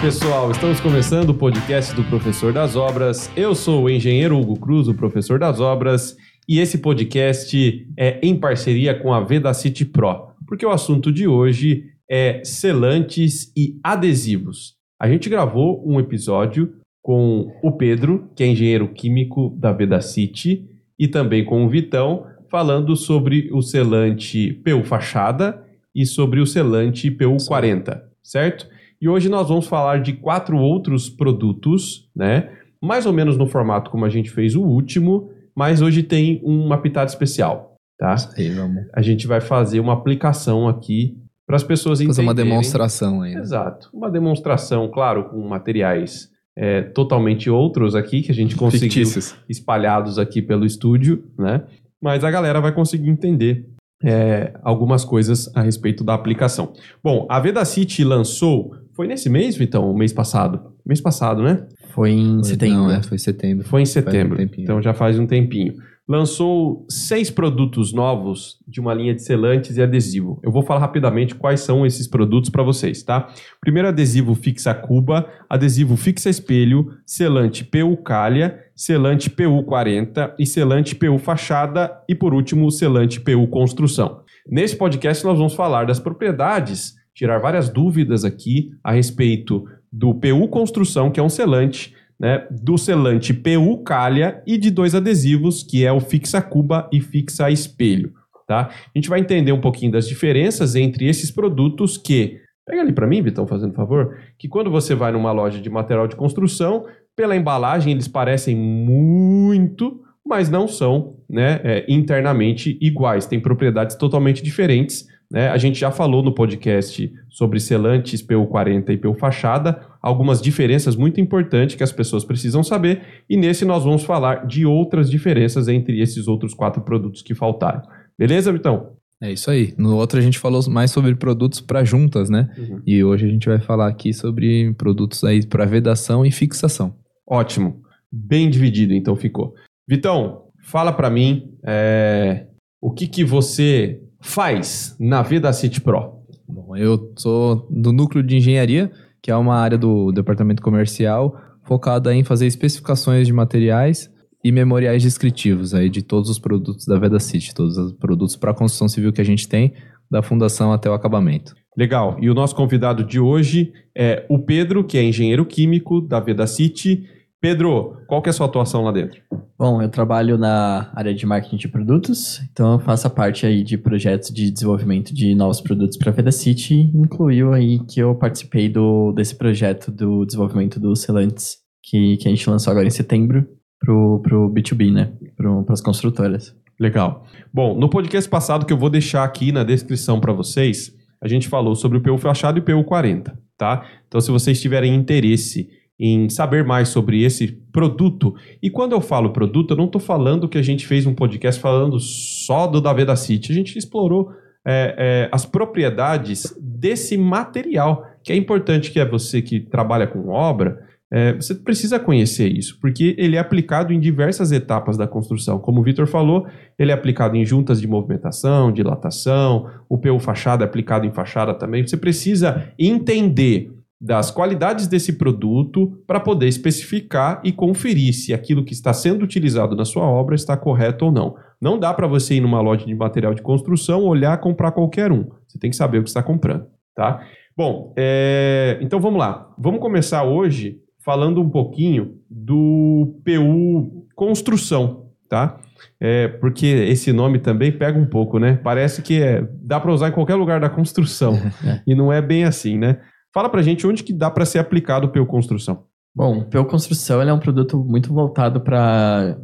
pessoal, estamos começando o podcast do Professor das Obras. Eu sou o engenheiro Hugo Cruz, o professor das obras, e esse podcast é em parceria com a Vedacity Pro, porque o assunto de hoje é selantes e adesivos. A gente gravou um episódio com o Pedro, que é engenheiro químico da Vedacity, e também com o Vitão, falando sobre o selante PU Fachada e sobre o selante PU 40, certo? E hoje nós vamos falar de quatro outros produtos, né? Mais ou menos no formato como a gente fez o último, mas hoje tem uma pitada especial, tá? Vamos A gente vai fazer uma aplicação aqui para as pessoas fazer entenderem. uma demonstração aí. Exato. Uma demonstração, claro, com materiais é, totalmente outros aqui que a gente conseguiu Fictícios. espalhados aqui pelo estúdio, né? Mas a galera vai conseguir entender é, algumas coisas a respeito da aplicação. Bom, a Vedacity lançou, foi nesse mês, Vitão? O mês passado? Mês passado, né? Foi em setembro. Não, né? é, foi setembro. Foi em um setembro, tempinho. então já faz um tempinho. Lançou seis produtos novos de uma linha de selantes e adesivo. Eu vou falar rapidamente quais são esses produtos para vocês, tá? Primeiro adesivo fixa cuba, adesivo fixa espelho, selante PU calha, selante PU 40 e selante PU fachada e por último o selante PU construção. Nesse podcast nós vamos falar das propriedades, tirar várias dúvidas aqui a respeito do PU construção, que é um selante, né, do selante PU calha e de dois adesivos, que é o fixa cuba e fixa espelho, tá? A gente vai entender um pouquinho das diferenças entre esses produtos que Pega ali para mim, Vitão, fazendo favor, que quando você vai numa loja de material de construção, pela embalagem eles parecem muito, mas não são, né, é, internamente iguais, têm propriedades totalmente diferentes. Né? A gente já falou no podcast sobre selantes PU40 e PU fachada, algumas diferenças muito importantes que as pessoas precisam saber, e nesse nós vamos falar de outras diferenças entre esses outros quatro produtos que faltaram. Beleza, Vitão? É isso aí. No outro a gente falou mais sobre produtos para juntas, né? Uhum. E hoje a gente vai falar aqui sobre produtos aí para vedação e fixação. Ótimo. Bem dividido, então ficou. Vitão, fala para mim é, o que, que você faz na Vedacity Pro. Bom, eu sou do núcleo de engenharia, que é uma área do departamento comercial focada em fazer especificações de materiais e memoriais descritivos aí de todos os produtos da Vedacity, todos os produtos para construção civil que a gente tem, da fundação até o acabamento. Legal. E o nosso convidado de hoje é o Pedro, que é engenheiro químico da Vedacity. Pedro, qual que é a sua atuação lá dentro? Bom, eu trabalho na área de marketing de produtos, então eu faço a parte aí de projetos de desenvolvimento de novos produtos para a Vedacity, incluiu aí que eu participei do, desse projeto do desenvolvimento dos selantes que, que a gente lançou agora em setembro pro, pro B2B, né? Para as construtoras. Legal. Bom, no podcast passado que eu vou deixar aqui na descrição para vocês, a gente falou sobre o PU fachado e o PU 40, tá? Então, se vocês tiverem interesse em saber mais sobre esse produto, e quando eu falo produto, eu não estou falando que a gente fez um podcast falando só do da Vedacity, a gente explorou é, é, as propriedades desse material, que é importante que é você que trabalha com obra, é, você precisa conhecer isso, porque ele é aplicado em diversas etapas da construção. Como o Vitor falou, ele é aplicado em juntas de movimentação, dilatação, o PU fachada é aplicado em fachada também. Você precisa entender das qualidades desse produto para poder especificar e conferir se aquilo que está sendo utilizado na sua obra está correto ou não. Não dá para você ir numa loja de material de construção, olhar e comprar qualquer um. Você tem que saber o que está comprando, tá? Bom, é, então vamos lá. Vamos começar hoje falando um pouquinho do PU construção, tá? É, porque esse nome também pega um pouco, né? Parece que é, dá para usar em qualquer lugar da construção e não é bem assim, né? Fala pra gente onde que dá para ser aplicado o PU construção. Bom, o PU Construção ele é um produto muito voltado para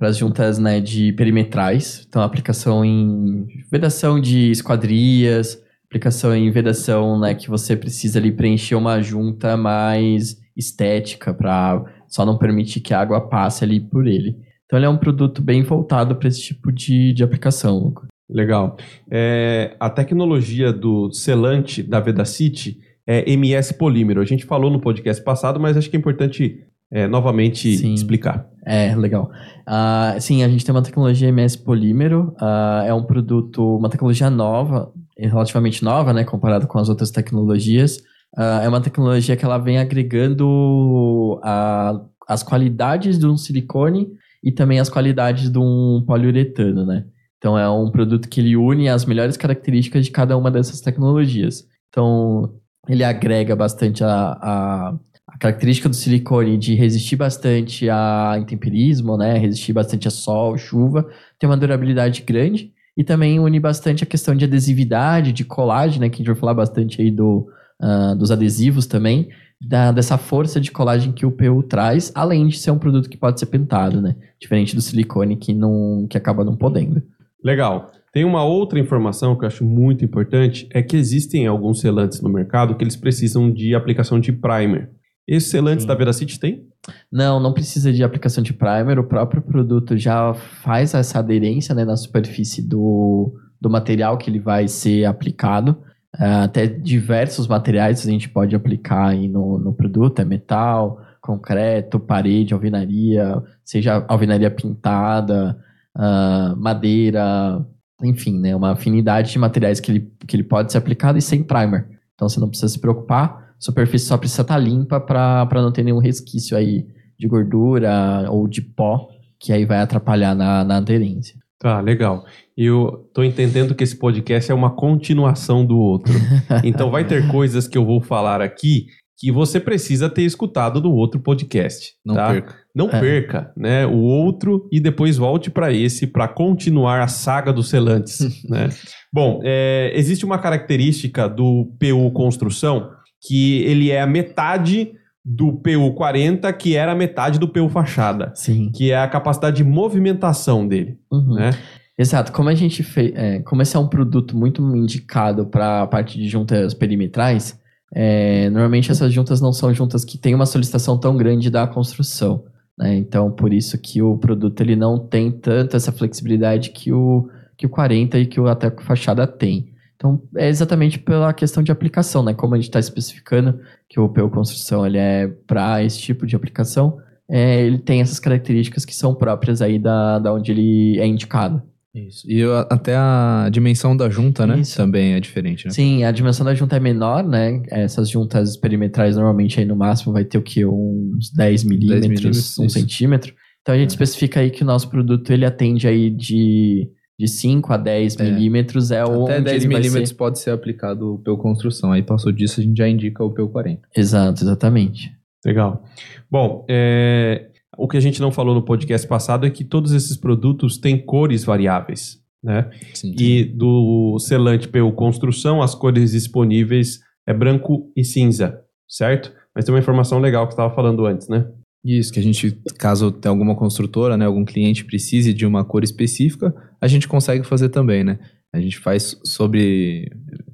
as juntas né, de perimetrais. Então, aplicação em vedação de esquadrias, aplicação em vedação né, que você precisa ali preencher uma junta mais estética para só não permitir que a água passe ali por ele. Então, ele é um produto bem voltado para esse tipo de, de aplicação. Legal. É, a tecnologia do selante da Vedacity é MS polímero. A gente falou no podcast passado, mas acho que é importante é, novamente Sim. explicar. É, legal. Ah, sim, a gente tem uma tecnologia MS polímero, ah, é um produto, uma tecnologia nova, relativamente nova, né, comparado com as outras tecnologias, ah, é uma tecnologia que ela vem agregando a, as qualidades de um silicone e também as qualidades de um poliuretano, né? Então é um produto que ele une as melhores características de cada uma dessas tecnologias. Então ele agrega bastante a, a, a característica do silicone de resistir bastante a intemperismo, né? Resistir bastante a sol, chuva, tem uma durabilidade grande e também une bastante a questão de adesividade, de colagem, né? Que a gente vai falar bastante aí do, uh, dos adesivos também, da, dessa força de colagem que o PU traz, além de ser um produto que pode ser pintado, né? Diferente do silicone que, não, que acaba não podendo. Legal. Tem uma outra informação que eu acho muito importante, é que existem alguns selantes no mercado que eles precisam de aplicação de primer. Esses selantes Sim. da Veracity tem? Não, não precisa de aplicação de primer, o próprio produto já faz essa aderência né, na superfície do, do material que ele vai ser aplicado. Ah, até diversos materiais a gente pode aplicar aí no, no produto, é metal, concreto, parede, alvenaria, seja alvenaria pintada, ah, madeira, enfim, né, uma afinidade de materiais que ele, que ele pode ser aplicado e sem primer. Então você não precisa se preocupar, a superfície só precisa estar limpa para não ter nenhum resquício aí de gordura ou de pó, que aí vai atrapalhar na, na aderência. Tá, legal. Eu tô entendendo que esse podcast é uma continuação do outro. Então vai ter coisas que eu vou falar aqui que você precisa ter escutado do outro podcast. Não tá? perca. Não É. perca, né? O outro e depois volte para esse para continuar a saga dos selantes, né? Bom, é, existe uma característica do PU construção que ele é a metade do PU 40, que era a metade do PU fachada, Sim. que é a capacidade de movimentação dele, Uhum. né? Exato. Como a gente fez. como esse é um produto muito indicado para a parte de juntas perimetrais, é, normalmente essas juntas não são juntas que têm uma solicitação tão grande da construção. né? Então, por isso que o produto ele não tem tanto essa flexibilidade que o, que o 40 e que o até fachada tem. Então, é exatamente pela questão de aplicação, né? Como a gente está especificando que o PU Construção ele é para esse tipo de aplicação, é, ele tem essas características que são próprias aí da, da onde ele é indicado. Isso. E até a dimensão da junta, né? Isso. Também é diferente, né? Sim, a dimensão da junta é menor, né? Essas juntas perimetrais normalmente aí no máximo vai ter o quê? Uns 10 milímetros, milímetros, 1 isso. centímetro. Então a gente especifica aí que o nosso produto ele atende aí de, de 5 a 10 É. milímetros. É onde Até 10 ele vai milímetros ser- pode ser aplicado o PU construção. Aí passou disso, a gente já indica o PU 40. Exato, exatamente. Legal. Bom, é, o que a gente não falou no podcast passado é que todos esses produtos têm cores variáveis, né? Sim. E do selante PU Construção, as cores disponíveis é branco e cinza, certo? Mas tem uma informação legal que você estava falando antes, né? Isso, que a gente, caso tenha alguma construtora, né, algum cliente precise de uma cor específica, a gente consegue fazer também, né? A gente faz sobre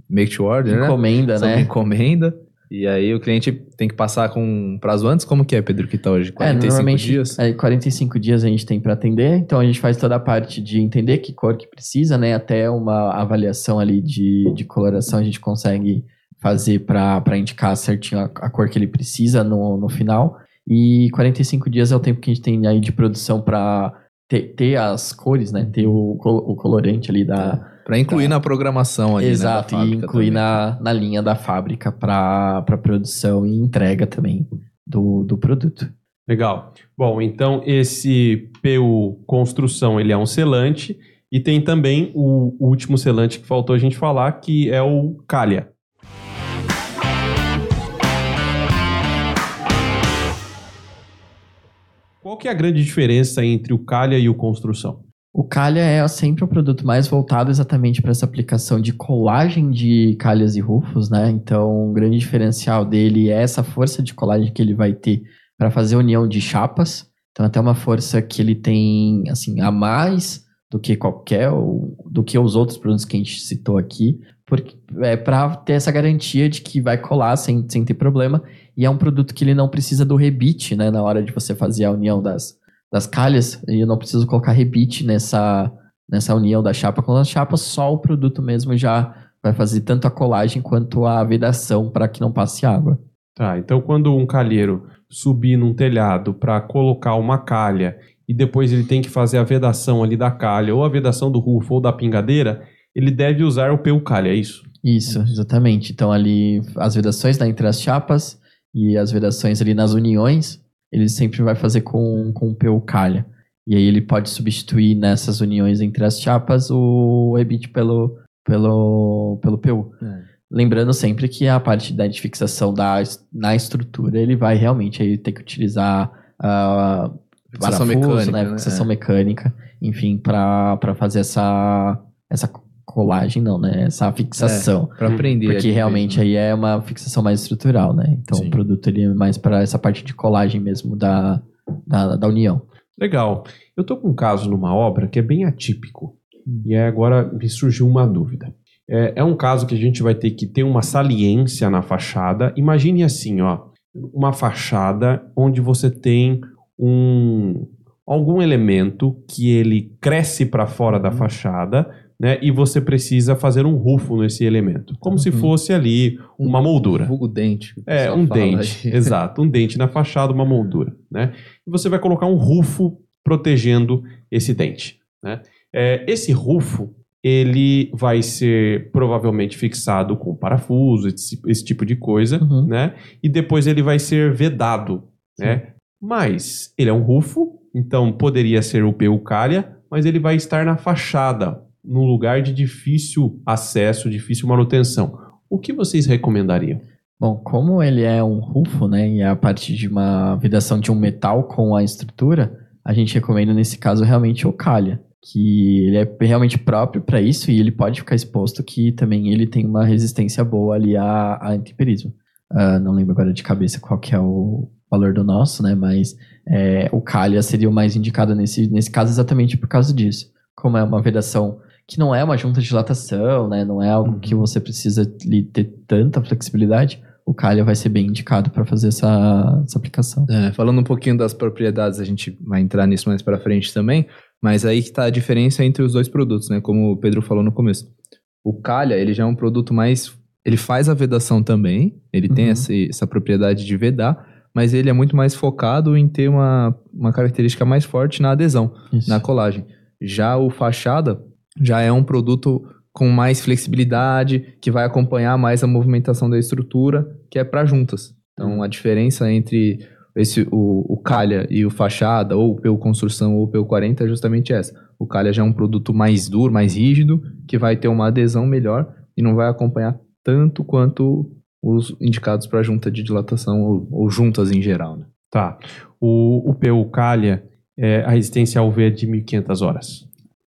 make to order, né? Encomenda, Sobre né? encomenda. E aí o cliente tem que passar com um prazo antes. Como que é, Pedro, que tá hoje? 45 é, dias? é, 45 dias a gente tem para atender, então a gente faz toda a parte de entender que cor que precisa, né? Até uma avaliação ali de, de coloração a gente consegue fazer para indicar certinho a, a cor que ele precisa no, no final. E 45 dias é o tempo que a gente tem aí de produção para ter, ter as cores, né? Ter o, o colorante ali da, Pra incluir na programação ali, Exato, né, da e incluir também. na, na linha da fábrica para produção e entrega também do, do produto. Legal. Bom, então esse PU Construção, ele é um selante e tem também o último selante que faltou a gente falar, que é o Calha. Qual que é a grande diferença entre o Calha e o Construção? O calha é sempre um produto mais voltado exatamente para essa aplicação de colagem de calhas e rufos, né? Então, o grande diferencial dele é essa força de colagem que ele vai ter para fazer união de chapas. Então, até uma força que ele tem, assim, a mais do que qualquer, do que os outros produtos que a gente citou aqui, porque é para ter essa garantia de que vai colar sem, sem ter problema. E é um produto que ele não precisa do rebite, né? Na hora de você fazer a união das, das calhas, e eu não preciso colocar rebite nessa, nessa união da chapa com a chapa, só o produto mesmo já vai fazer tanto a colagem quanto a vedação para que não passe água. Tá, então quando um calheiro subir num telhado para colocar uma calha e depois ele tem que fazer a vedação ali da calha, ou a vedação do rufo ou da pingadeira, ele deve usar o PU calha, é isso? Isso, exatamente. Então ali as vedações né, entre as chapas e as vedações ali nas uniões, ele sempre vai fazer com, com o PU calha. E aí ele pode substituir nessas uniões entre as chapas o EBIT pelo, pelo, pelo PU. É. Lembrando sempre que a parte da fixação da, na estrutura, ele vai realmente aí ter que utilizar a Fixação parafuso, mecânica, né? né? Fixação É. mecânica, enfim, para fazer essa, essa colagem, não, né? Essa fixação. Pra aprender. Porque realmente mesmo. aí é uma fixação mais estrutural, né? Então Sim. o produto ele é mais para essa parte de colagem mesmo da, da, da união. Legal. Eu tô com um caso numa obra que é bem atípico. E aí agora me surgiu uma dúvida. É, é um caso que a gente vai ter que ter uma saliência na fachada. Imagine assim, ó, uma fachada onde você tem um algum elemento que ele cresce para fora da fachada, né? E você precisa fazer um rufo nesse elemento, como se Uhum. fosse ali uma moldura. Vulgo dente. É, um dente, aí. exato, um dente na fachada, uma moldura, né? E você vai colocar um rufo protegendo esse dente, né? É, esse rufo, ele vai ser provavelmente fixado com parafuso, esse, esse tipo de coisa, Uhum. né? E depois ele vai ser vedado, né? Mas ele é um rufo, então poderia ser o PU calha, mas ele vai estar na fachada, num lugar de difícil acesso, difícil manutenção. O que vocês recomendariam? Bom, como ele é um rufo, né, e é a partir de uma vedação de um metal com a estrutura, a gente recomenda nesse caso realmente o calha, que ele é realmente próprio para isso e ele pode ficar exposto que também ele tem uma resistência boa ali a, a intemperismo. Ah, não lembro agora de cabeça qual que é o valor do nosso, né, mas é, o calha seria o mais indicado nesse, nesse caso exatamente por causa disso. Como é uma vedação que não é uma junta de dilatação, né, não é algo que você precisa ter tanta flexibilidade, o calha vai ser bem indicado para fazer essa, essa aplicação. É, falando um pouquinho das propriedades, a gente vai entrar nisso mais pra frente também, mas aí que tá a diferença entre os dois produtos, né? Como o Pedro falou no começo. O calha, ele já é um produto mais... Ele faz a vedação também, ele tem Uhum. essa, essa propriedade de vedar, mas ele é muito mais focado em ter uma, uma característica mais forte na adesão, Isso. na colagem. Já o fachada já é um produto com mais flexibilidade, que vai acompanhar mais a movimentação da estrutura, que é para juntas. Então, a diferença entre esse, o, o calha e o fachada, ou o PU construção ou o PU 40 é justamente essa. O calha já é um produto mais duro, mais rígido, que vai ter uma adesão melhor e não vai acompanhar tanto quanto os indicados para junta de dilatação ou, ou juntas em geral. Né? Tá. O, o PU calha, é, a resistência ao V é de 1.500 horas.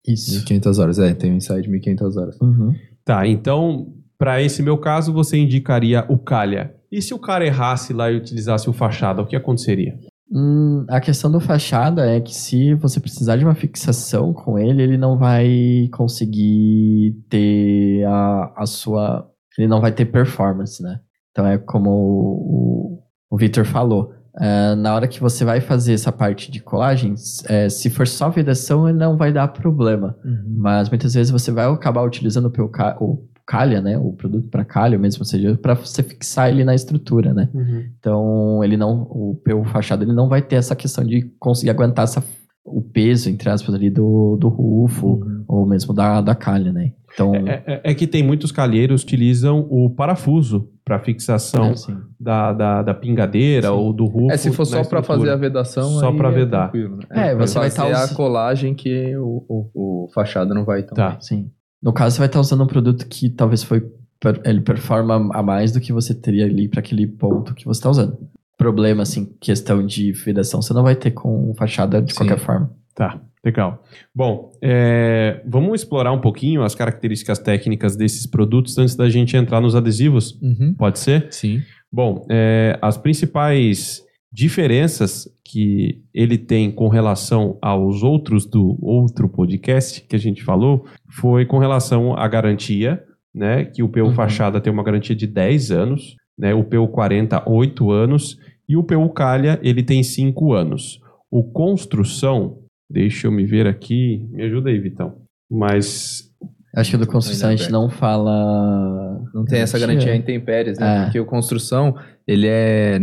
Isso. 1.500 horas, é, tem um insight de 1.500 horas. Uhum. Tá, então, para esse meu caso, você indicaria o calha. E se o cara errasse lá e utilizasse o fachada, o que aconteceria? Hum, a questão do fachada é que se você precisar de uma fixação com ele, ele não vai conseguir ter a, a sua. Ele não vai ter performance, né? Então é como o, o Victor falou. É, na hora que você vai fazer essa parte de colagens, é, se for só vedação, ele não vai dar problema. Mas muitas vezes você vai acabar utilizando o, o calha, né? O produto para calha mesmo, ou seja, para você fixar ele na estrutura, né? Então, ele não, o PU fachada, ele não vai ter essa questão de conseguir aguentar essa, o peso, entre aspas, ali do, do rufo, ou mesmo da, da calha, né? Então, É, é- é que tem muitos calheiros que utilizam o parafuso para fixação assim, da, da, da pingadeira Sim. ou do rufo. É, se for só para fazer a vedação, Só pra é vedar. né? É, você vai fazer tá a us- colagem que o, o, o fachada não vai então. Tá. sim. No caso, você vai estar usando um produto que talvez foi per- ele performa a mais do que você teria ali para aquele ponto que você está usando. Problema, assim, questão de vedação, você não vai ter com fachada de Sim. qualquer forma. Tá, legal. Bom, é, vamos explorar um pouquinho as características técnicas desses produtos antes da gente entrar nos adesivos. Uhum. Pode ser? Sim. Bom, é, as principais diferenças que ele tem com relação aos outros do outro podcast que a gente falou foi com relação à garantia, né? Que o PU Uhum. Fachada tem uma garantia de 10 anos, né? O PU 40, 8 anos, e o PU Calha, ele tem 5 anos. O Construção, deixa eu me ver aqui, me ajuda aí, Vitão. Mas Acho que o do construção a gente não fala. Não tem essa garantia em intempéries, né? É. Porque o construção, ele é.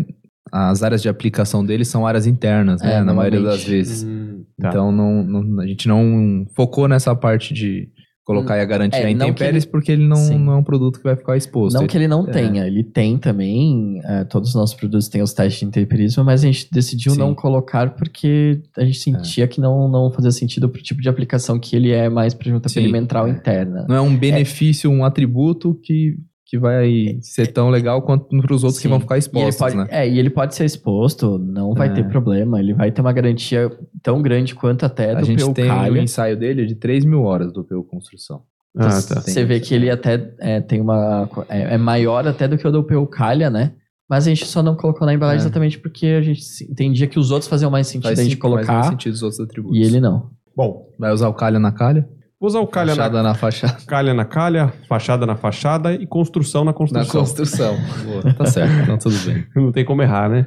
As áreas de aplicação dele são áreas internas, né? É, Na maioria das vezes. Hum, tá. Então não, não- a gente não focou nessa parte de, colocar e a garantia É, em intempéries ele- porque ele não, Sim. não é um produto que vai ficar exposto. Não que ele não É. tenha, ele tem também. é, todos os nossos produtos têm os testes de intemperismo, mas a gente decidiu Sim. não colocar porque a gente sentia que não, não fazia sentido pro tipo de aplicação que ele é mais para junta Sim, perimetral é. interna. Não é um benefício, um atributo que, que vai ser tão legal quanto para os outros que Sim. vão ficar E expostos, pode, né? É, e ele pode ser exposto, não vai É. ter problema. Ele vai ter uma garantia tão grande quanto até A do gente PU tem o ensaio dele de 3 mil horas do PU Construção. Ah, Então, tá. Você vê que ele até é, tem uma. É, é maior até do que o do PU Calha, né? Mas a gente só não colocou na embalagem É. exatamente porque a gente entendia que os outros faziam mais sentido a gente sim- faz mais colocar sentido os outros atributos. e ele não. Bom, Vai usar o calha na calha? Vou usar o calha na, fachada na fachada. calha na calha, fachada na fachada e construção na Na construção. construção. Boa, tá certo, então tudo bem. Não tem como errar, né?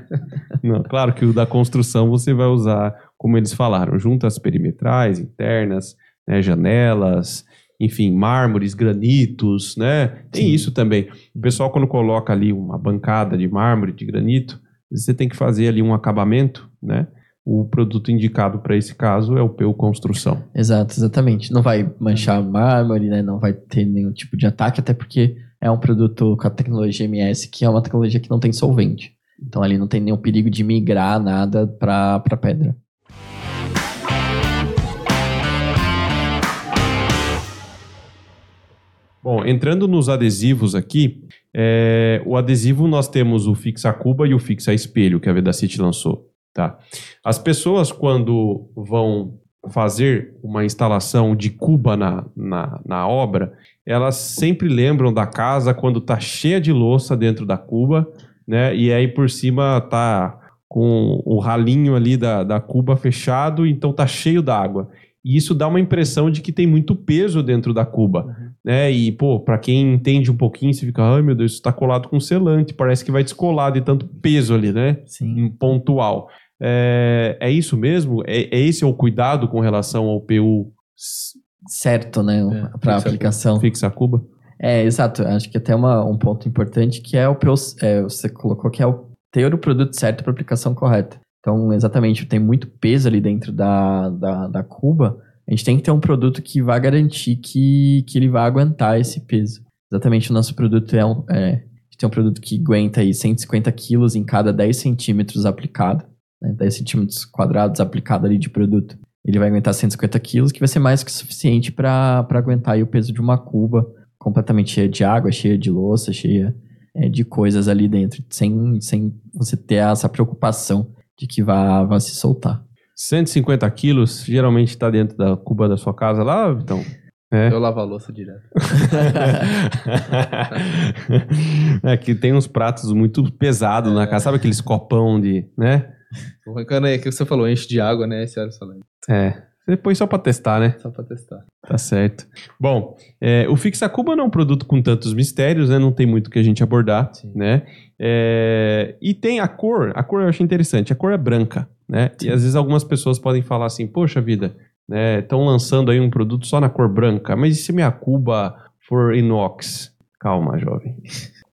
Não, claro que o da construção você vai usar, como eles falaram, juntas perimetrais, internas, né, janelas, enfim, mármores, granitos, né? Tem Sim. isso também. O pessoal, quando coloca ali uma bancada de mármore, de granito, você tem que fazer ali um acabamento, né? O produto indicado para esse caso é o PU Construção. Exato, exatamente. Não vai manchar mármore, né? Não vai ter nenhum tipo de ataque, até porque é um produto com a tecnologia MS, que é uma tecnologia que não tem solvente. Então ali não tem nenhum perigo de migrar nada para pedra. Bom, entrando nos adesivos aqui, é, o adesivo nós temos o Fixa Cuba e o Fixa Espelho, que a Vedacity lançou. Tá? As pessoas, quando vão fazer uma instalação de cuba na, na, na obra, elas sempre lembram da casa quando tá cheia de louça dentro da cuba, né? E aí por cima tá com o ralinho ali da, da cuba fechado, então tá cheio d'água. E isso dá uma impressão de que tem muito peso dentro da cuba, né? E, pô, pra quem entende um pouquinho, você fica, ai meu Deus, isso tá colado com selante, parece que vai descolar de tanto peso ali, né? Sim. um pontual. É, é isso mesmo? É, é esse o cuidado com relação ao PU Certo, né? É, para aplicação. fixa Cuba? É, exato. Acho que até uma, um ponto importante que é o PO, é, você colocou que é o ter o produto certo para aplicação correta. Então, exatamente, tem muito peso ali dentro da, da, da cuba. A gente tem que ter um produto que vai garantir que, que ele vai aguentar esse peso. Exatamente, o nosso produto é um, é, a gente tem um produto que aguenta aí 150 quilos em cada 10 centímetros aplicado, né, 10 centímetros quadrados aplicado ali de produto. Ele vai aguentar 150 quilos, que vai ser mais que suficiente para aguentar aí o peso de uma cuba completamente cheia de água, cheia de louça, cheia é, de coisas ali dentro, sem, sem você ter essa preocupação de que vai, vai se soltar. 150 quilos, geralmente está dentro da cuba da sua casa lá, então. É. Eu lavo a louça direto. é que tem uns pratos muito pesados na casa, sabe aqueles copão de, né? O Rancana é que você falou, enche de água, né? Esse salame. É. Você põe só pra testar, né? Só pra testar. Tá certo. Bom, é, o Fixa Cuba não é um produto com tantos mistérios, né? Não tem muito que a gente abordar, Sim. né? É, e tem a cor, a cor eu achei interessante, a cor é branca, né? E às vezes algumas pessoas podem falar assim, poxa vida, né? Estão lançando aí um produto só na cor branca, mas e se minha cuba for inox? Calma, jovem.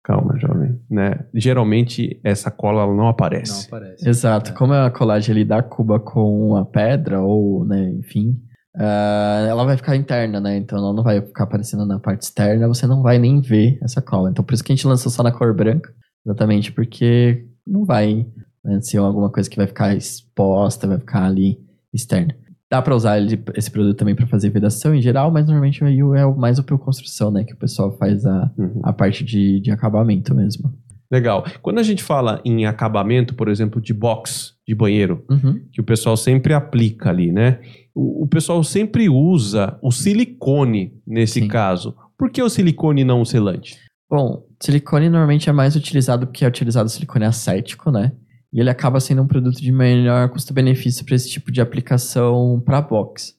Calma, jovem, né? Geralmente essa cola ela não aparece. Não aparece. Exato, como é a colagem ali da cuba com a pedra, ou, né, enfim, ah, ela vai ficar interna, né? Então ela não vai ficar aparecendo na parte externa, você não vai nem ver essa cola. Então por isso que a gente lançou só na cor branca, exatamente porque não vai né, ser alguma coisa que vai ficar exposta, vai ficar ali externa. Dá pra usar ele- esse produto também pra fazer vedação em geral, mas normalmente aí é o- mais o construção, né? Que o pessoal faz a, Uhum. a parte de, de acabamento mesmo. Legal. Quando a gente fala em acabamento, por exemplo, de box de banheiro, Uhum. que o pessoal sempre aplica ali, né? O, o pessoal sempre usa o silicone nesse Sim. caso. Por que o silicone e não o selante? Bom, silicone normalmente é mais utilizado porque é utilizado silicone acético, né? E ele acaba sendo um produto de melhor custo-benefício para esse tipo de aplicação para box.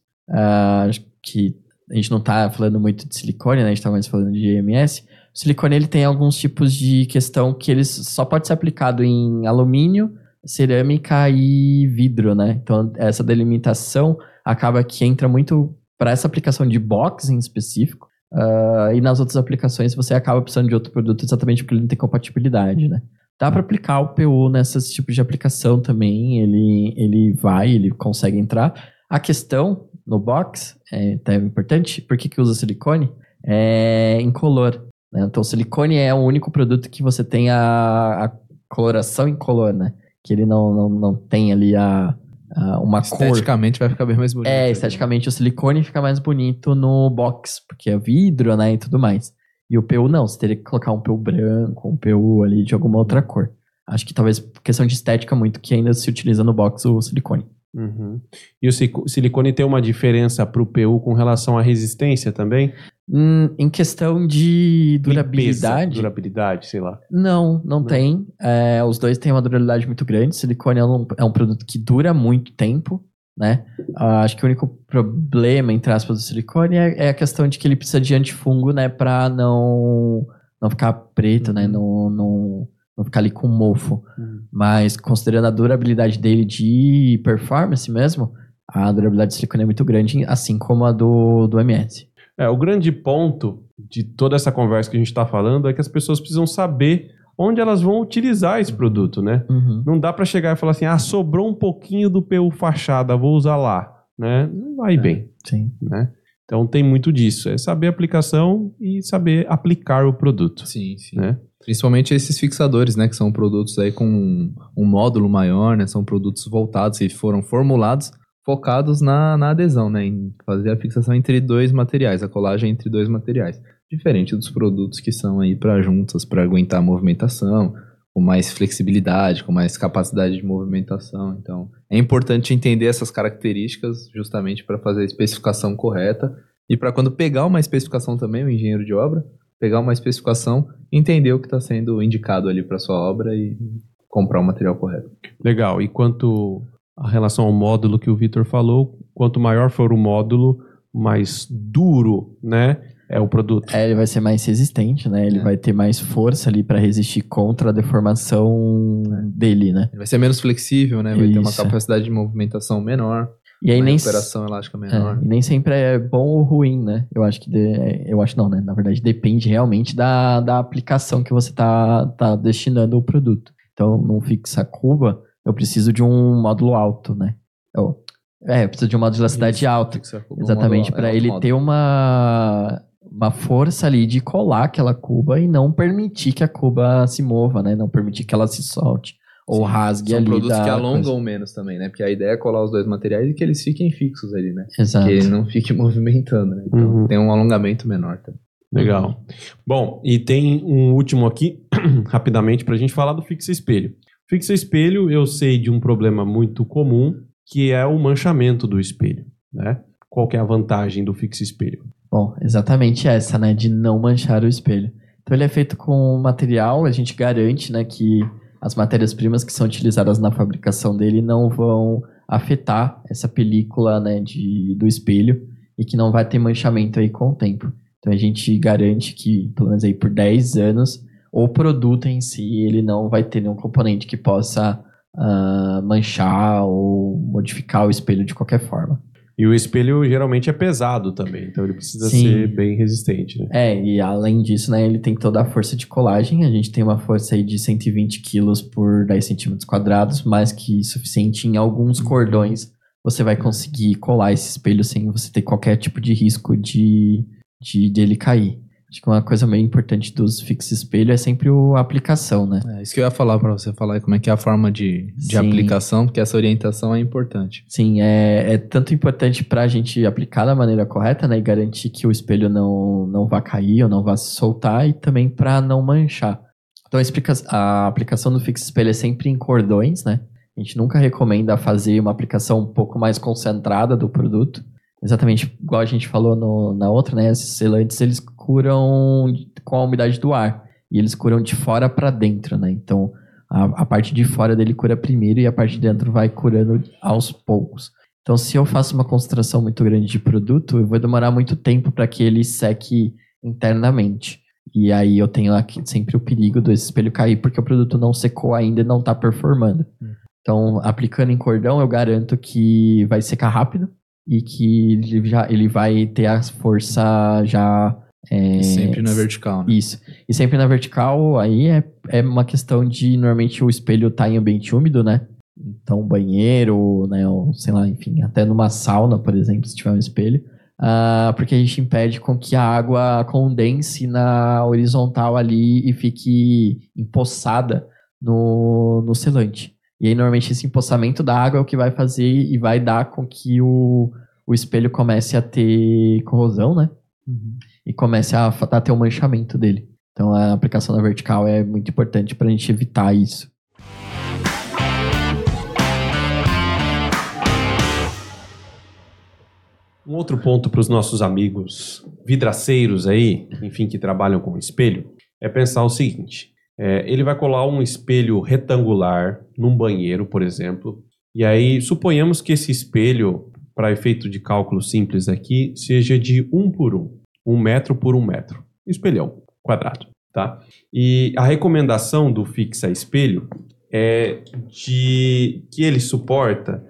Acho que a gente não está falando muito de silicone, né? A gente está mais falando de EMS. O silicone ele tem alguns tipos de questão que ele só pode ser aplicado em alumínio, cerâmica e vidro, né? Então essa delimitação acaba que entra muito para essa aplicação de box em específico. Ah, e nas outras aplicações você acaba precisando de outro produto exatamente porque ele não tem compatibilidade, né? Dá para aplicar o PU nesses tipos de aplicação também, ele, ele vai, ele consegue entrar. A questão no box, é até importante, por que, que usa silicone? É incolor. Né? Então, o silicone é o único produto que você tem a, a coloração incolor, né? Que ele não, não, não tem ali a, a uma cor. Esteticamente vai ficar bem mais bonito. É, esteticamente o silicone fica mais bonito no box, porque é vidro, né, e tudo mais. E o PU não, você teria que colocar um PU branco, um PU ali de alguma outra cor. Acho que talvez por questão de estética muito que ainda se utiliza no box o silicone. Uhum. E o silicone tem uma diferença para o PU com relação à resistência também? Hum, em questão de durabilidade, Limpeza, durabilidade, sei lá. não, não, Não. tem. É, os dois têm uma durabilidade muito grande. Silicone é um, é um produto que dura muito tempo, né? Ah, acho que o único problema, entre aspas, do silicone é, é a questão de que ele precisa de antifungo, né? Pra não, não ficar preto, né? Não, não, não ficar ali com mofo. Mas considerando a durabilidade dele de performance mesmo, a durabilidade do silicone é muito grande, assim como a do, do MS. É, o grande ponto de toda essa conversa que a gente está falando é que as pessoas precisam saber onde elas vão utilizar esse produto, né? Uhum. Não dá para chegar e falar assim, ah, sobrou um pouquinho do PU fachada, vou usar lá, né? Não vai bem, Sim. né? Então tem muito disso, é saber a aplicação e saber aplicar o produto, Sim, sim. né? Principalmente esses fixadores, né? Que são produtos aí com um, um módulo maior, né? São produtos voltados e foram formulados focados na, na adesão, né? Em fazer a fixação entre dois materiais, a colagem entre dois materiais. Diferente dos produtos que são aí para juntas, para aguentar a movimentação, com mais flexibilidade, com mais capacidade de movimentação. Então, é importante entender essas características justamente para fazer a especificação correta e para quando pegar uma especificação também, o engenheiro de obra, pegar uma especificação, entender o que está sendo indicado ali para sua obra e comprar o material correto. Legal. E quanto a relação ao módulo que o Vitor falou, quanto maior for o módulo, mais duro, né, é o produto. É, ele vai ser mais resistente, né? Ele É. vai ter mais força ali para resistir contra a deformação dele, né? Ele vai ser menos flexível, né? Vai ter uma Isso. capacidade de movimentação menor, E aí uma nem recuperação elástica É, menor. e nem sempre é bom ou ruim, né? Eu acho que. de- eu acho não, né? Na verdade, depende realmente da, da aplicação que você tá, tá destinando o produto. Então, num fixa cuba, eu preciso de um módulo alto, né? Eu, é, eu preciso de uma modularidade Isso, alta. Exatamente, módulo- para é, ele módulo. ter uma, uma força ali de colar aquela cuba e não permitir que a cuba se mova, né? Não permitir que ela se solte. Ou Sim, rasgue São ali. produtos da que alongam coisa. menos também, né? Porque a ideia é colar os dois materiais e que eles fiquem fixos ali, né? Exato. Que ele não fique movimentando, né? Então Uhum. tem um alongamento menor também. Legal. Bom, e tem um último aqui, rapidamente, para a gente falar do fixa-espelho. Fixa-espelho, eu sei de um problema muito comum, que é o manchamento do espelho, né? Qual que é a vantagem do fixa-espelho? Bom, exatamente essa, né? De não manchar o espelho. Então ele é feito com material, a gente garante, né, que as matérias-primas que são utilizadas na fabricação dele não vão afetar essa película, né, de, do espelho e que não vai ter manchamento aí com o tempo. Então a gente garante que, pelo menos aí por 10 anos, o produto em si, ele não vai ter nenhum componente que possa ah, manchar ou modificar o espelho de qualquer forma. E o espelho geralmente é pesado também, então ele precisa Sim. ser bem resistente, né? É, e além disso, né, ele tem toda a força de colagem. A gente tem uma força aí de 120 quilos por 10 centímetros quadrados, mais que suficiente em alguns cordões. Você vai conseguir colar esse espelho sem você ter qualquer tipo de risco de, de dele cair. Acho que uma coisa meio importante dos fix espelho é sempre o- a aplicação, né? É isso que eu ia falar pra você falar como é que é a forma de, de Sim. aplicação, porque essa orientação é importante. Sim, é, é tanto importante para a gente aplicar da maneira correta, né? E garantir que o espelho não, não vá cair ou não vá se soltar, e também para não manchar. Então a, aplicação do fix espelho é sempre em cordões, né? A gente nunca recomenda fazer uma aplicação um pouco mais concentrada do produto. Exatamente igual a gente falou no- na outra, né? Esses selantes eles curam com a umidade do ar. E eles curam de fora para dentro, né? Então a, a parte de fora dele cura primeiro e a parte de dentro vai curando aos poucos. Então, se eu faço uma concentração muito grande de produto, eu vou demorar muito tempo para que ele seque internamente. E aí eu tenho aqui sempre o perigo desse espelho cair, porque o produto não secou ainda e não está performando. Hum. Então, aplicando em cordão, eu garanto que vai secar rápido e que ele, já, ele vai ter a força já. é, sempre na vertical, né? isso. E sempre na vertical, aí é, é uma questão de normalmente o espelho tá em ambiente úmido, né? Então, banheiro, né, ou sei lá, enfim, até numa sauna, por exemplo, se tiver um espelho, uh, porque a gente impede com que a água condense na horizontal ali e fique empoçada no, no selante. E aí, normalmente, esse empossamento da água é o que vai fazer e vai dar com que o, o espelho comece a ter corrosão, né? Uhum. E comece a, a ter o um manchamento dele. Então, a aplicação na vertical é muito importante para a gente evitar isso. Um outro ponto para os nossos amigos vidraceiros aí, enfim, que trabalham com espelho, é pensar o seguinte: é, ele vai colar um espelho retangular num banheiro, por exemplo, e aí suponhamos que esse espelho, para efeito de cálculo simples aqui, seja de um por um, um metro por um metro, espelhão quadrado, tá? E a recomendação do fixa espelho é de que ele suporta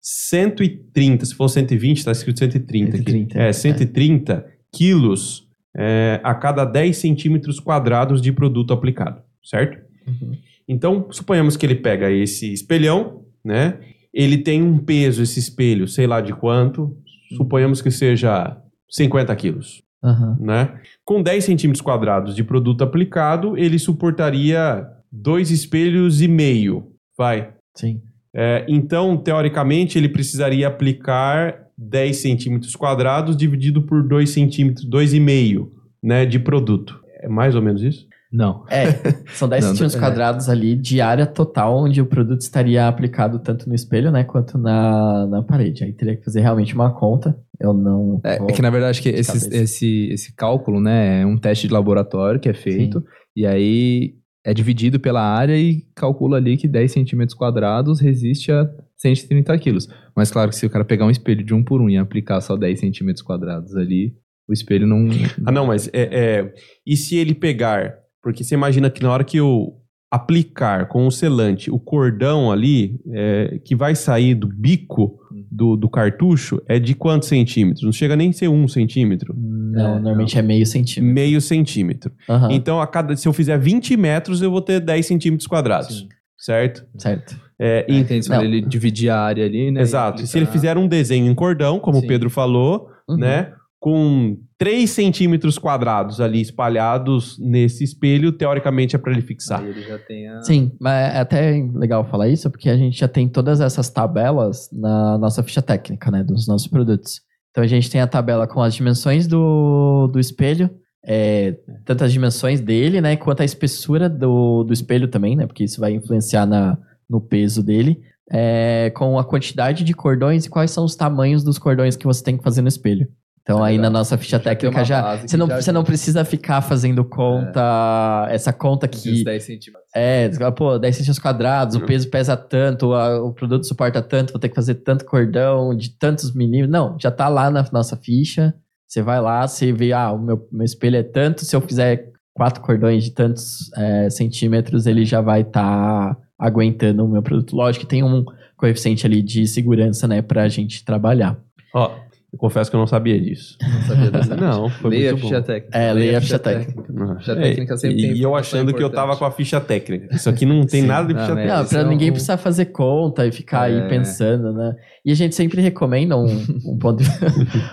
130, se for 120, está escrito 130, 130 aqui. É, 130 é. quilos é, a cada 10 centímetros quadrados de produto aplicado, certo? Uhum. Então, suponhamos que ele pega esse espelhão, né? Ele tem um peso, esse espelho, sei lá de quanto, suponhamos que seja 50 quilos, uhum. né? Com 10 centímetros quadrados de produto aplicado, ele suportaria dois espelhos e meio, vai? Sim. É, então, teoricamente, ele precisaria aplicar 10 centímetros quadrados dividido por 2 centímetros, 2,5 né, de produto. É mais ou menos isso? Não. É, são 10 centímetros é. quadrados ali de área total onde o produto estaria aplicado tanto no espelho, né, quanto na, na parede. Aí teria que fazer realmente uma conta. Eu não. É, é que na verdade que esse, esse, esse cálculo, né, é um teste de laboratório que é feito. Sim. E aí é dividido pela área e calcula ali que 10 centímetros quadrados resiste a 130 quilos. Mas claro que se o cara pegar um espelho de um por um e aplicar só 10 centímetros quadrados ali, o espelho não... Ah, não, mas é, é... E se ele pegar... Porque você imagina que na hora que eu aplicar com o selante o cordão ali, é, que vai sair do bico do, do cartucho é de quantos centímetros? Não chega nem a ser um centímetro. Não, é, normalmente não. é meio centímetro. Meio centímetro. Uhum. Então, a cada, se eu fizer 20 metros, eu vou ter 10 centímetros quadrados. Sim. Certo? Certo. É, é, entende, ele dividir a área ali, né? Exato. E se ele fizer um desenho em cordão, como Sim. o Pedro falou, uhum. né? Com 3 centímetros quadrados ali espalhados nesse espelho, teoricamente é para ele fixar. Aí ele já tem a... Sim, mas é até legal falar isso, porque a gente já tem todas essas tabelas na nossa ficha técnica, né, dos nossos produtos. Então a gente tem a tabela com as dimensões do, do espelho, é, tanto as dimensões dele, né, quanto a espessura do, do espelho também, né, porque isso vai influenciar na, no peso dele, é, com a quantidade de cordões e quais são os tamanhos dos cordões que você tem que fazer no espelho. Então, aí na nossa ficha técnica já. Você não, já você não precisa ficar fazendo conta. É. Essa conta que. 10 centímetros. É, pô, 10 centímetros quadrados, uhum. o peso pesa tanto, a, o produto suporta tanto, vou ter que fazer tanto cordão de tantos milímetros. Não, já tá lá na nossa ficha. Você vai lá, você vê, ah, o meu, meu espelho é tanto, se eu fizer quatro cordões de tantos é, centímetros, ele já vai estar tá aguentando o meu produto. Lógico que tem um coeficiente ali de segurança, né, pra gente trabalhar. Ó, eu confesso que eu não sabia disso. Não sabia dessa. não, foi leia muito a ficha bom. técnica. É, leia a ficha técnica. Ficha técnica sempre é, E eu achando que eu tava com a ficha técnica. Isso aqui não tem Sim, nada de ficha não, técnica. Não, pra ninguém precisar fazer conta e ficar é. aí pensando, né? E a gente sempre recomenda um, um ponto,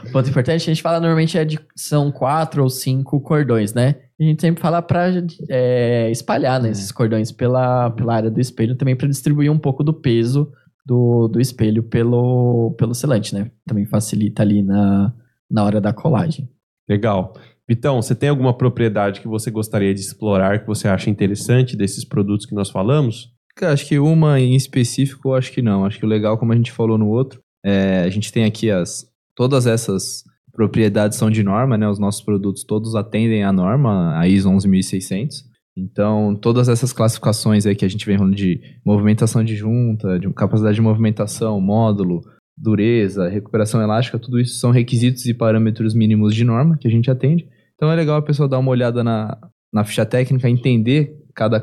um ponto importante. A gente fala normalmente é de, são quatro ou cinco cordões, né? A gente sempre fala pra é, espalhar né, esses cordões pela, pela área do espelho também para distribuir um pouco do peso do, do espelho pelo, pelo selante, né? Também facilita ali na, na hora da colagem. Legal. Vitão, você tem alguma propriedade que você gostaria de explorar, que você acha interessante desses produtos que nós falamos? Cara, acho que uma em específico, acho que não. Acho que o legal, como a gente falou no outro, é, a gente tem aqui as todas essas propriedades são de norma, né? Os nossos produtos todos atendem à norma, a ISO 11600. Então, todas essas classificações aí que a gente vem falando de movimentação de junta, de capacidade de movimentação, módulo, dureza, recuperação elástica, tudo isso são requisitos e parâmetros mínimos de norma que a gente atende. Então é legal a pessoa dar uma olhada na, na ficha técnica, entender cada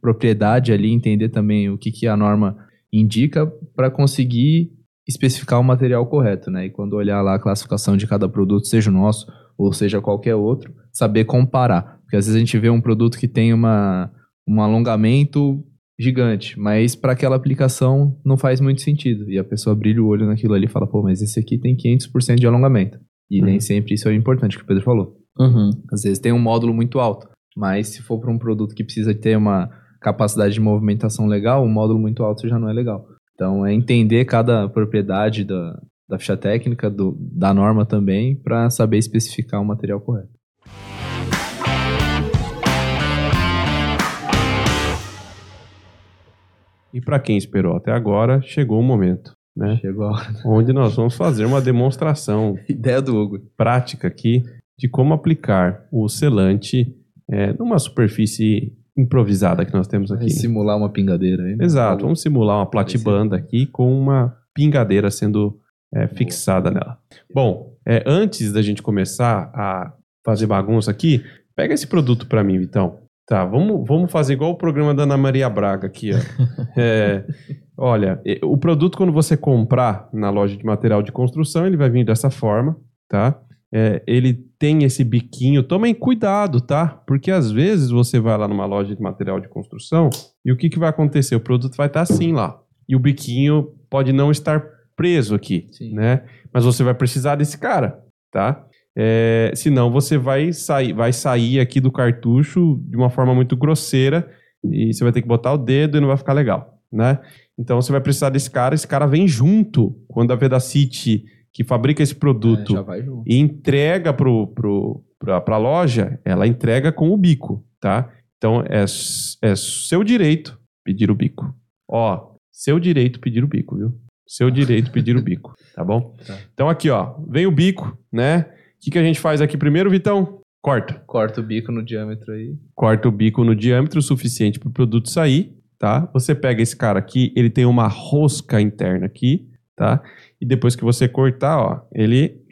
propriedade ali, entender também o que, que a norma indica para conseguir especificar o material correto, né? E quando olhar lá a classificação de cada produto, seja o nosso ou seja qualquer outro, saber comparar. Porque às vezes a gente vê um produto que tem uma, um alongamento gigante, mas para aquela aplicação não faz muito sentido. E a pessoa brilha o olho naquilo ali e fala, pô, mas esse aqui tem 500% de alongamento. E Uhum. nem sempre isso é importante, que o Pedro falou. Uhum. Às vezes tem um módulo muito alto, mas se for para um produto que precisa ter uma capacidade de movimentação legal, um módulo muito alto já não é legal. Então é entender cada propriedade da, da ficha técnica, do, da norma também, para saber especificar o material correto. E para quem esperou até agora, chegou o momento, né? Chegou a hora. Onde nós vamos fazer uma demonstração Ideia do Hugo. prática aqui de como aplicar o selante é, numa superfície improvisada que nós temos aqui. Vai simular uma pingadeira aí. né? Exato, vamos simular uma platibanda aqui com uma pingadeira sendo é, fixada nela. Bom, é, antes da gente começar a fazer bagunça aqui, pega esse produto para mim, Vitão. Tá, vamos, vamos fazer igual o programa da Ana Maria Braga aqui, ó. É, olha, o produto quando você comprar na loja de material de construção, ele vai vir dessa forma, tá? É, ele tem esse biquinho, tomem cuidado, tá? Porque às vezes você vai lá numa loja de material de construção e o que, que vai acontecer? O produto vai estar assim lá. E o biquinho pode não estar preso aqui, Sim. né? Mas você vai precisar desse cara, tá? É, senão você vai sair, vai sair aqui do cartucho de uma forma muito grosseira e você vai ter que botar o dedo e não vai ficar legal, né? Então você vai precisar desse cara, esse cara vem junto quando a Vedacity, que fabrica esse produto, É, e entrega pro, pro, pra, pra loja, ela entrega com o bico, tá? Então é, é seu direito pedir o bico. Ó, seu direito pedir o bico, viu? Seu direito pedir o bico, tá bom? Tá. Então aqui, ó, vem o bico, né? O que, que a gente faz aqui primeiro, Vitão? Corta. Corta o bico no diâmetro aí. Corta o bico no diâmetro suficiente para o produto sair, tá? Você pega esse cara aqui, ele tem uma rosca interna aqui, tá? E depois que você cortar, ó, ele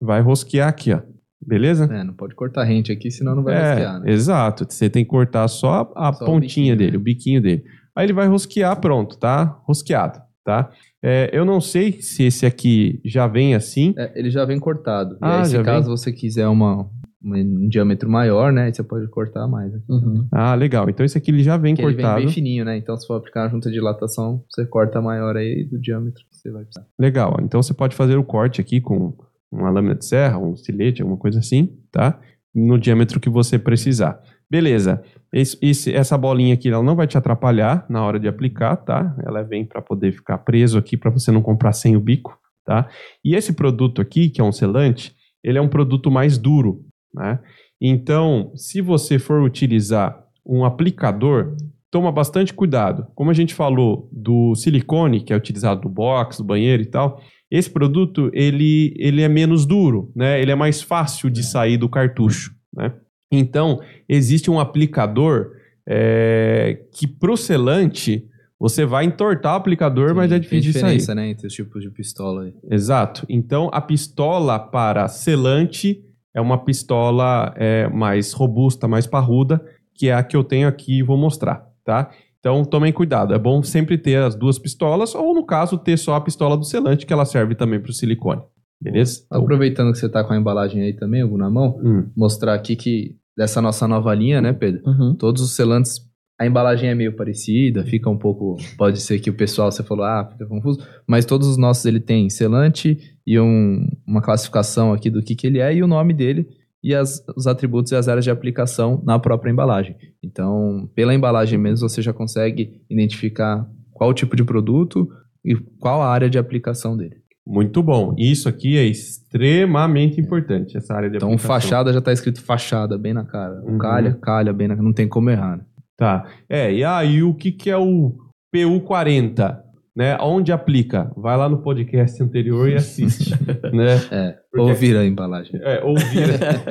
vai rosquear aqui, ó. Beleza? É, não pode cortar rente aqui, senão não vai é, rosquear, né? exato. Você tem que cortar só a Só o pontinha biquinho, dele, né? o biquinho dele. Aí ele vai rosquear, pronto, tá? Rosqueado, tá? É, eu não sei se esse aqui já vem assim. É, ele já vem cortado. e Ah, aí, se caso você quiser uma, um diâmetro maior, né? Você pode cortar mais. Uhum. Ah, legal. Então esse aqui ele já vem Porque ele vem cortado. bem fininho, né? Então, se for aplicar uma junta de dilatação, você corta maior aí do diâmetro que você vai precisar. Legal. Então você pode fazer o corte aqui com uma lâmina de serra, um estilete, alguma coisa assim, tá? No diâmetro que você precisar. Beleza. Esse- esse- essa bolinha aqui, ela não vai te atrapalhar na hora de aplicar, tá? Ela vem para poder ficar preso aqui para você não comprar sem o bico, tá? E esse produto aqui, que é um selante, ele é um produto mais duro, né? Então, se você for utilizar um aplicador, toma bastante cuidado. Como a gente falou do silicone, que é utilizado no box, no banheiro e tal, esse produto ele, ele é menos duro, né? Ele é mais fácil de sair do cartucho, né? Então, existe um aplicador é, que pro selante você vai entortar o aplicador, mas é difícil de sair. diferença, né? Entre os tipos de pistola aí. Exato. Então, a pistola para selante é uma pistola é, mais robusta, mais parruda, que é a que eu tenho aqui e vou mostrar, tá? Então, tomem cuidado. É bom sempre ter as duas pistolas, ou no caso, ter só a pistola do selante, que ela serve também para o silicone. Beleza? Então, Aproveitando que você tá com a embalagem aí também, Hugo, na mão, hum, mostrar aqui que dessa nossa nova linha, né, Pedro? Uhum. Todos os selantes, a embalagem é meio parecida, fica um pouco. Pode ser que o pessoal, você falou, ah, fica confuso. Mas todos os nossos ele tem selante e um- uma classificação aqui do que, que ele é e o nome dele e as- os atributos e as áreas de aplicação na própria embalagem. Então, pela embalagem mesmo, você já consegue identificar qual tipo de produto e qual a área de aplicação dele. Muito bom. Isso aqui é extremamente importante, essa área de Então, aplicação. fachada já tá escrito fachada, bem na cara. O Uhum. calha, calha, bem na Não tem como errar, né? Tá. É, e aí o que, que é o PU40? Né? Onde aplica? Vai lá no podcast anterior e assiste. né? É, Porque- ouvir a embalagem. É, ouvir,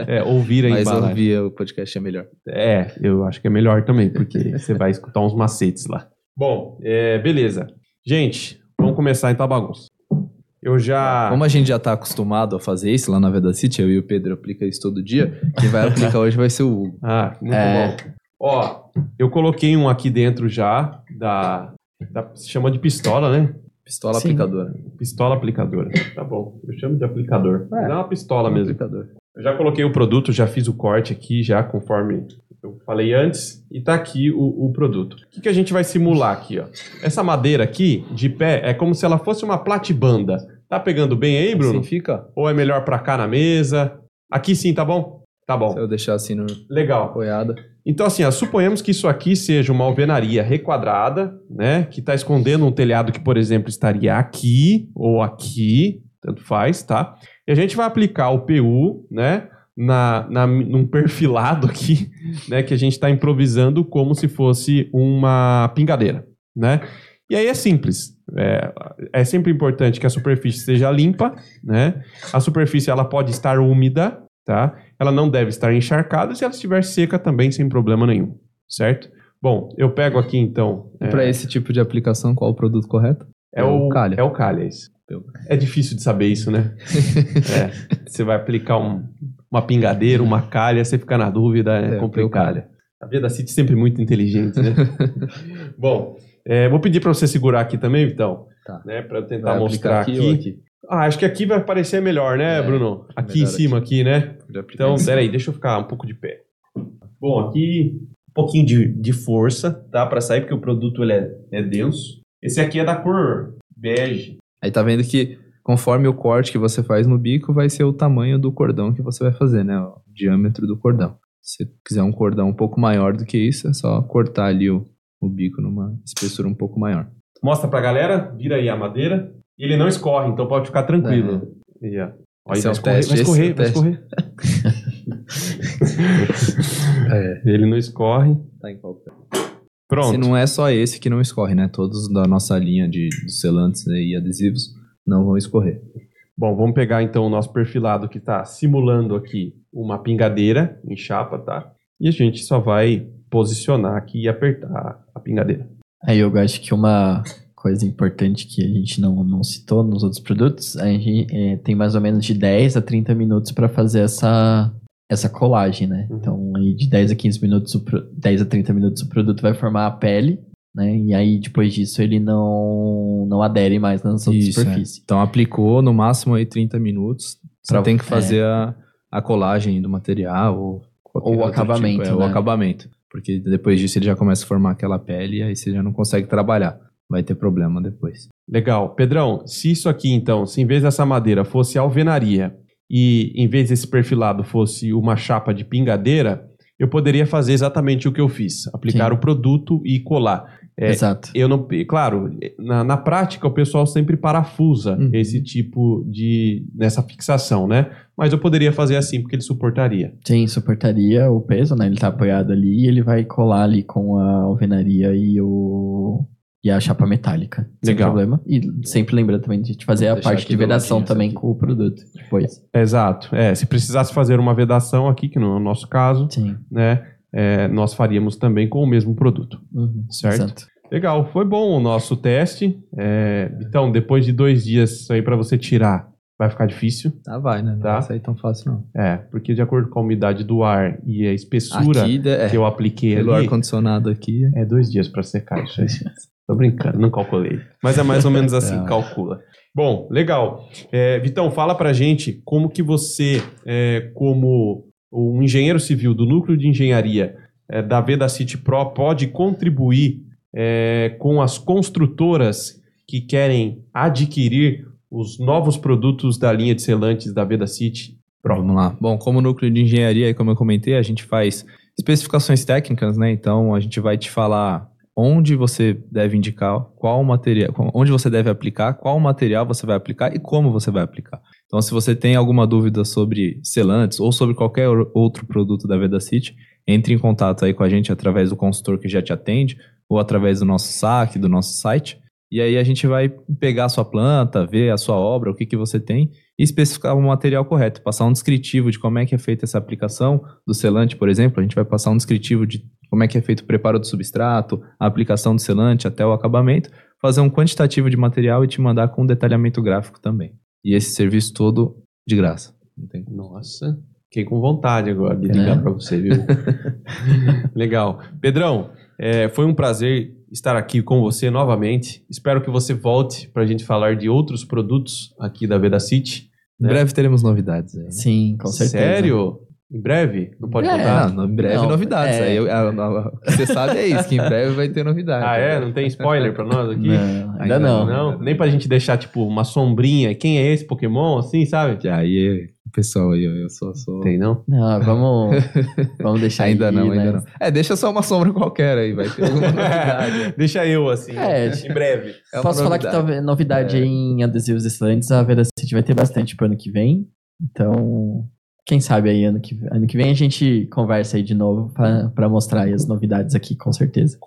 é, ouvir a Mas embalagem. ouvir o podcast é melhor. É, eu acho que é melhor também, porque você vai escutar uns macetes lá. Bom, é, beleza. Gente, vamos começar então a bagunça. Eu já. Como a gente já tá acostumado a fazer isso lá na Veda City, eu e o Pedro aplica isso todo dia, quem vai aplicar hoje vai ser o Hugo. Ah, muito É. bom. Ó, eu coloquei um aqui dentro já, da. da se chama de pistola, né? Pistola Sim. aplicadora. Pistola aplicadora. Tá bom, eu chamo de aplicador. Mas é uma pistola mesmo. Aplicador. Eu já coloquei o produto, já fiz o corte aqui, já conforme eu falei antes, e tá aqui o, o produto. O que, que a gente vai simular aqui, ó? Essa madeira aqui, de pé, é como se ela fosse uma platibanda. Tá pegando bem aí, Bruno? Assim fica? Ou é melhor pra cá na mesa? Aqui sim, tá bom? Tá bom. Se eu deixar assim no Legal. apoiada. Então, assim, ó, suponhamos que isso aqui seja uma alvenaria requadrada, né? Que está escondendo um telhado que, por exemplo, estaria aqui ou aqui, tanto faz, tá? E a gente vai aplicar o PU, né? Na, na, num perfilado aqui, né? Que a gente está improvisando como se fosse uma pingadeira, né? E aí é simples. É, é sempre importante que a superfície seja limpa, né? A superfície ela pode estar úmida, tá? Ela não deve estar encharcada se ela estiver seca também sem problema nenhum, certo? Bom, eu pego aqui então. E para esse tipo de aplicação, qual o produto correto? É, o calha. É o calha, isso. É difícil de saber isso, né? é, você vai aplicar um- uma pingadeira, uma calha, você fica na dúvida, é, É, complicado. calha. A vida da City é sempre muito inteligente, né? Bom, é, vou pedir para você segurar aqui também, Vitão. Tá. Né, para tentar Vai mostrar aqui. ou aqui? Ah, acho que aqui vai parecer melhor, né, É, Bruno? Aqui em cima, aqui, né? Pode aplicar Então, peraí, deixa eu ficar um pouco de pé. Bom, aqui um pouquinho de, de força, tá? Pra sair, porque o produto ele é, é denso. Esse aqui é da cor bege. Aí tá vendo que conforme o corte que você faz no bico, vai ser o tamanho do cordão que você vai fazer, né? O diâmetro do cordão. Se quiser um cordão um pouco maior do que isso, é só cortar ali o, o bico numa espessura um pouco maior. Mostra pra galera, vira aí a madeira. Ele não escorre, então pode ficar tranquilo. Ó. Olha, Esse vai é escorrer, teste, vai escorrer, é o vai escorrer. É. Ele não escorre. Tá em qual pé? Pronto. Se não é só esse que não escorre, né? Todos da nossa linha de, de selantes e adesivos não vão escorrer. Bom, vamos pegar então o nosso perfilado que está simulando aqui uma pingadeira em chapa, tá? E a gente só vai posicionar aqui e apertar a pingadeira. Aí eu acho que uma coisa importante que a gente não, não citou nos outros produtos, a gente é, tem mais ou menos de 10 a 30 minutos para fazer essa, essa colagem, né? Uhum. Então, aí de 10 a 15 minutos, o pro- 10 a 30 minutos o produto vai formar a pele, né? E aí depois disso ele não, não adere mais na nossa Isso, superfície. é. Então aplicou no máximo aí 30 minutos. Você Pra- tem que fazer a, a colagem do material ou Ou o acabamento, tipo, é, o né? acabamento. Porque depois disso ele já começa a formar aquela pele e aí você já não consegue trabalhar. Vai ter problema depois. Legal. Pedrão, se isso aqui então, se em vez dessa madeira fosse alvenaria e em vez desse perfilado fosse uma chapa de pingadeira, eu poderia fazer exatamente o que eu fiz: aplicar Sim. o produto e colar. É, Exato. Eu não, claro, na, na prática o pessoal sempre parafusa Uhum. esse tipo de nessa fixação, né? Mas eu poderia fazer assim porque ele suportaria. Sim, suportaria o peso, né? Ele tá apoiado ali e ele vai colar ali com a alvenaria e o e a chapa metálica. Sem Legal. problema. E sempre lembrando também de te fazer Vou a parte de vedação também aqui. com o produto depois. Exato. É, se precisasse fazer uma vedação aqui, que não é o nosso caso, Sim. né? É, nós faríamos também com o mesmo produto. Uhum, Certo. Legal, foi bom o nosso teste. É, então, depois de dois dias isso aí para você tirar, vai ficar difícil. Tá, vai, né? Não Tá. vai sair tão fácil, não. É, porque de acordo com a umidade do ar e a espessura Aqui, é, que eu apliquei pelo ali, ar-condicionado aqui, é dois dias para secar isso aí. Tô brincando, não calculei. Mas é mais ou menos assim, calcula. Bom, legal. É, Vitão, fala pra gente como que você, é, como um engenheiro civil do núcleo de engenharia é, da Veda City Pro, pode contribuir é, com as construtoras que querem adquirir os novos produtos da linha de selantes da Veda City Pro. Vamos lá. Bom, como núcleo de engenharia, como eu comentei, a gente faz especificações técnicas, né? Então a gente vai te falar onde você deve indicar qual material, onde você deve aplicar, qual material você vai aplicar e como você vai aplicar. Então, se você tem alguma dúvida sobre selantes ou sobre qualquer outro produto da Veda City, entre em contato aí com a gente através do consultor que já te atende ou através do nosso saque, do nosso site. E aí a gente vai pegar a sua planta, ver a sua obra, o que, que você tem e especificar o material correto, passar um descritivo de como é que é feita essa aplicação do selante, por exemplo, a gente vai passar um descritivo de como é que é feito o preparo do substrato, a aplicação do selante até o acabamento, fazer um quantitativo de material e te mandar com um detalhamento gráfico também. E esse serviço todo de graça. Nossa, fiquei com vontade agora de É. ligar pra você, viu? Legal. Pedrão, é, foi um prazer estar aqui com você novamente. Espero que você volte para a gente falar de outros produtos aqui da Veda City. Em né? breve teremos novidades aí. né? Sim, com certeza. Sério? Em breve? Não pode É, contar? Não, em breve Não, novidades. é. Aí eu- você sabe é isso, que em breve vai ter novidade. Ah, é? Não tem spoiler pra nós aqui? Não, ainda Ainda não. Não? Nem pra gente deixar, tipo, uma sombrinha. Quem é esse Pokémon, assim, sabe? E aí, pessoal aí, eu sou... sou... Tem, não? Não, vamos, vamos deixar Ainda aí, não, né? ainda não. É, deixa só uma sombra qualquer aí, vai ter alguma novidade. Deixa eu, assim, É, em breve. É Posso falar que novidade. tá novidade É. aí em adesivos excelentes, a Vedacity vai ter bastante pro ano que vem. Então, quem sabe aí ano que, ano que vem a gente conversa aí de novo pra mostrar as novidades aqui, com certeza.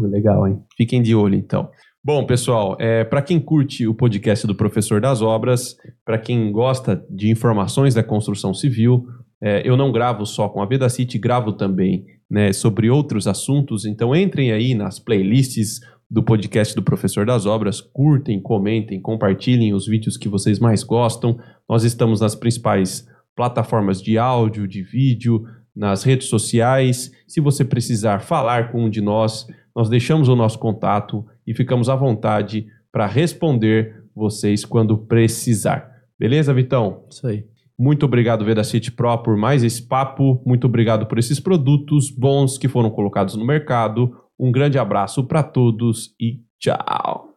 Legal, hein? Fiquem de olho, então. Bom, pessoal, é, para quem curte o podcast do Professor das Obras, para quem gosta de informações da construção civil, é, eu não gravo só com a Vedacity, gravo também né, sobre outros assuntos. Então entrem aí nas playlists do podcast do Professor das Obras, curtem, comentem, compartilhem os vídeos que vocês mais gostam. Nós estamos nas principais plataformas de áudio, de vídeo, nas redes sociais. Se você precisar falar com um de nós, nós deixamos o nosso contato e ficamos à vontade para responder vocês quando precisar. Beleza, Vitão? Isso aí. Muito obrigado, Vedacity Pro, por mais esse papo. Muito obrigado por esses produtos bons que foram colocados no mercado. Um grande abraço para todos e tchau!